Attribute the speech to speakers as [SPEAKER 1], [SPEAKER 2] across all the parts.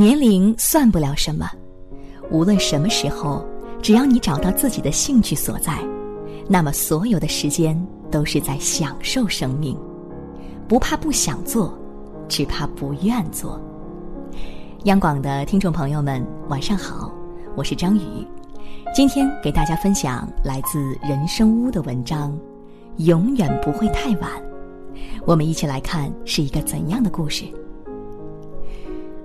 [SPEAKER 1] 年龄算不了什么，无论什么时候，只要你找到自己的兴趣所在，那么所有的时间都是在享受生命。不怕不想做，只怕不愿做。央广的听众朋友们，晚上好，我是张宇，今天给大家分享来自人生屋的文章，永远不会太晚。我们一起来看是一个怎样的故事。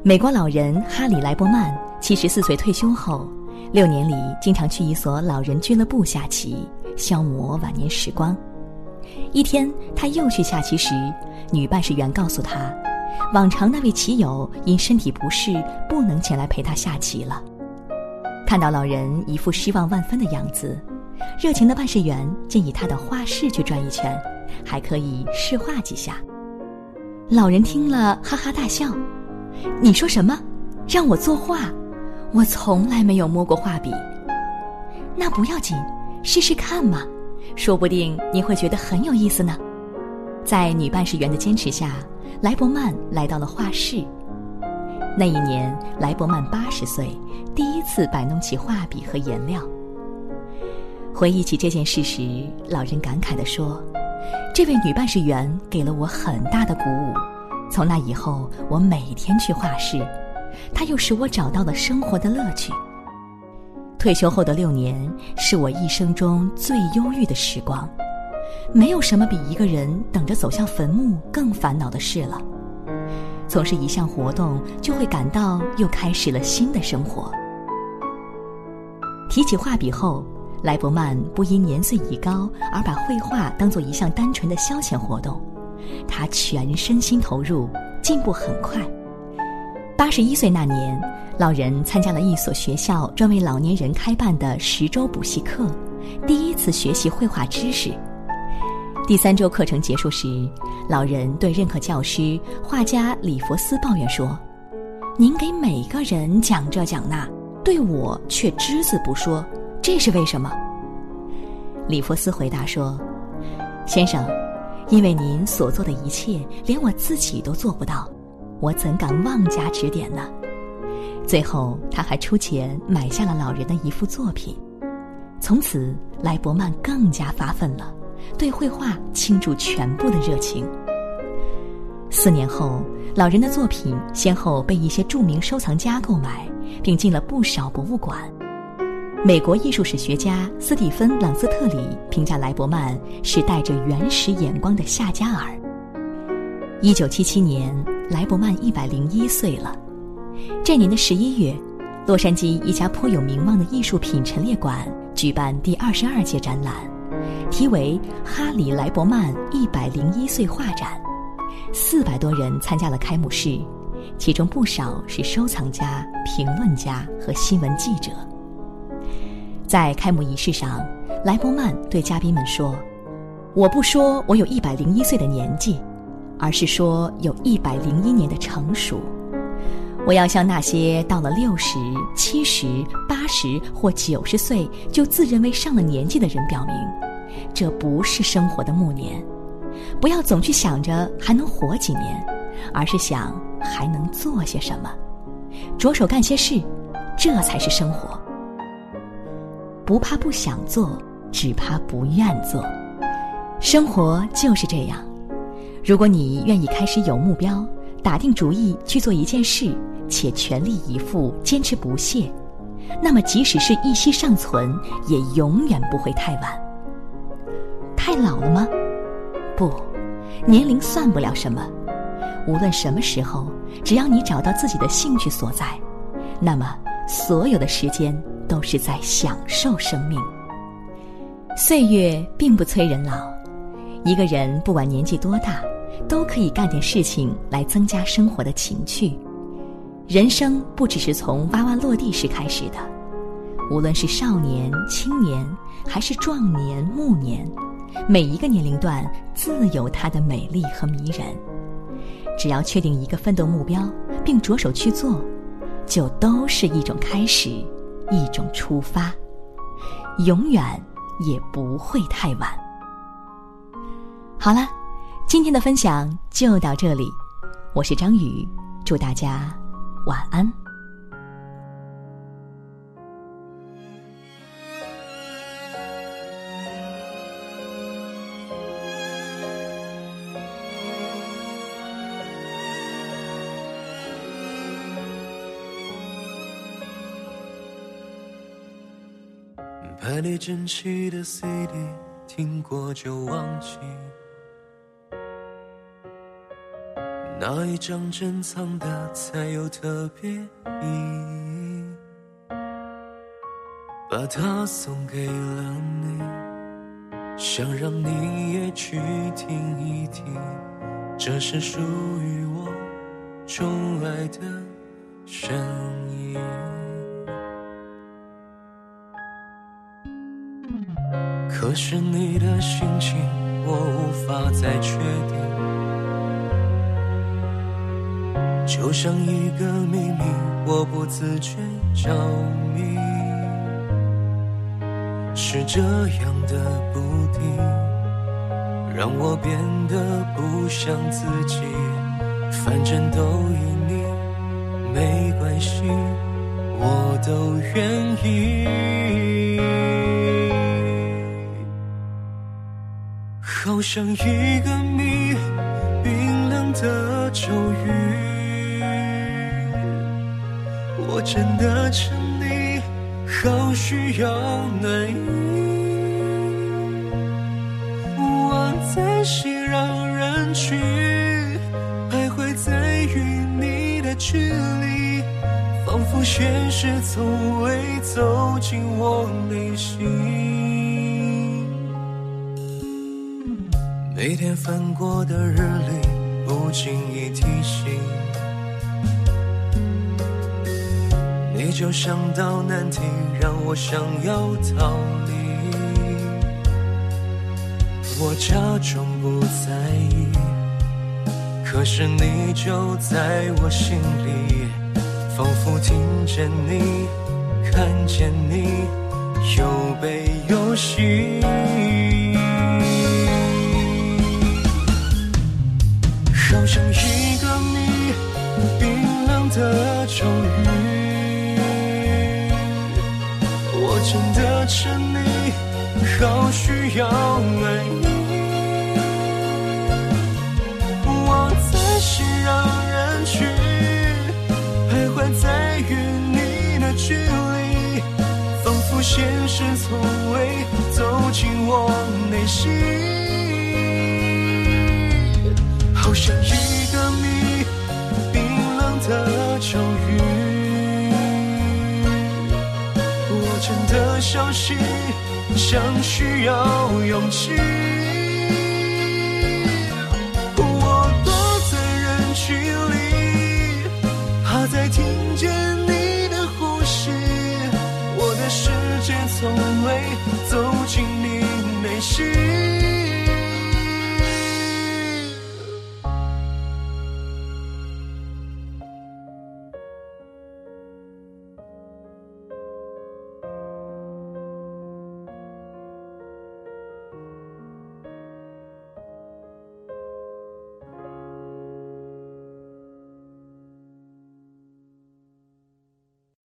[SPEAKER 1] 美国老人哈里·莱伯曼七十四岁退休后，六年里经常去一所老人俱乐部下棋，消磨晚年时光。一天，他又去下棋时，女办事员告诉他，往常那位棋友因身体不适不能前来陪他下棋了。看到老人一副失望万分的样子，热情的办事员建议他到画室去转一圈，还可以试画几下。老人听了，哈哈大笑。你说什么？让我作画？我从来没有摸过画笔。那不要紧，试试看嘛，说不定你会觉得很有意思呢。在女办事员的坚持下，莱伯曼来到了画室。那一年，莱伯曼八十岁，第一次摆弄起画笔和颜料。回忆起这件事时，老人感慨地说：“这位女办事员给了我很大的鼓舞。”从那以后，我每天去画室，它又使我找到了生活的乐趣。退休后的六年，是我一生中最忧郁的时光。没有什么比一个人等着走向坟墓更烦恼的事了。从事一项活动，就会感到又开始了新的生活。提起画笔后，莱伯曼不因年岁已高而把绘画当做一项单纯的消遣活动。他全身心投入，进步很快。八十一岁那年，老人参加了一所学校专为老年人开办的十周补习课，第一次学习绘画知识。第三周课程结束时，老人对任课教师画家里弗斯抱怨说：“您给每个人讲这讲那，对我却只字不说，这是为什么？”里弗斯回答说：“先生。”因为您所做的一切，连我自己都做不到，我怎敢妄加指点呢？最后，他还出钱买下了老人的一幅作品。从此，莱伯曼更加发奋了，对绘画倾注全部的热情。四年后，老人的作品先后被一些著名收藏家购买，并进了不少博物馆。美国艺术史学家斯蒂芬·朗斯特里评价莱伯曼是带着原始眼光的夏加尔。一九七七年，莱伯曼一百零一岁了。这年的十一月，洛杉矶一家颇有名望的艺术品陈列馆举办第二十二届展览，题为《哈里·莱伯曼一百零一岁画展》。四百多人参加了开幕式，其中不少是收藏家、评论家和新闻记者。在开幕仪式上，莱伯曼对嘉宾们说：“我不说我有一百零一岁的年纪，而是说有一百零一年的成熟。我要向那些到了六十七十八十或九十岁就自认为上了年纪的人表明，这不是生活的暮年。不要总去想着还能活几年，而是想还能做些什么，着手干些事，这才是生活。”不怕不想做，只怕不愿做。生活就是这样。如果你愿意开始有目标，打定主意去做一件事，且全力以赴、坚持不懈，那么即使是一息尚存，也永远不会太晚。太老了吗？不，年龄算不了什么。无论什么时候，只要你找到自己的兴趣所在，那么所有的时间。都是在享受生命。岁月并不催人老，一个人不管年纪多大，都可以干点事情来增加生活的情趣。人生不只是从娃娃落地时开始的，无论是少年、青年，还是壮年、暮年，每一个年龄段自有它的美丽和迷人。只要确定一个奋斗目标，并着手去做，就都是一种开始。一种出发，永远也不会太晚。好了，今天的分享就到这里，我是张宇，祝大家晚安。
[SPEAKER 2] 海里珍奇的 CD，听过就忘记。哪一张珍藏的才有特别意义？把它送给了你，想让你也去听一听，这是属于我钟爱的声音。可是你的心情，我无法再确定。就像一个秘密，我不自觉着迷，是这样的不定，让我变得不像自己。反正都依你，没关系，我都愿意。好像一个谜，冰冷的咒语。我真的沉溺，好需要暖意。我在熙攘人群，徘徊在与你的距离，仿佛现实从未走进我内心。每天翻过的日历，不经意提醒。你就像道难题，让我想要逃离。我假装不在意，可是你就在我心里，仿佛听见你，看见你，有悲有喜。好像一个谜，冰冷的咒语。我真的沉溺，好需要暖意。我在熙攘人群，徘徊在与你的距离，仿佛现实从未走进我内心。像一个谜冰冷的咒语我真的相信像需要勇气。我躲在人群里怕再听见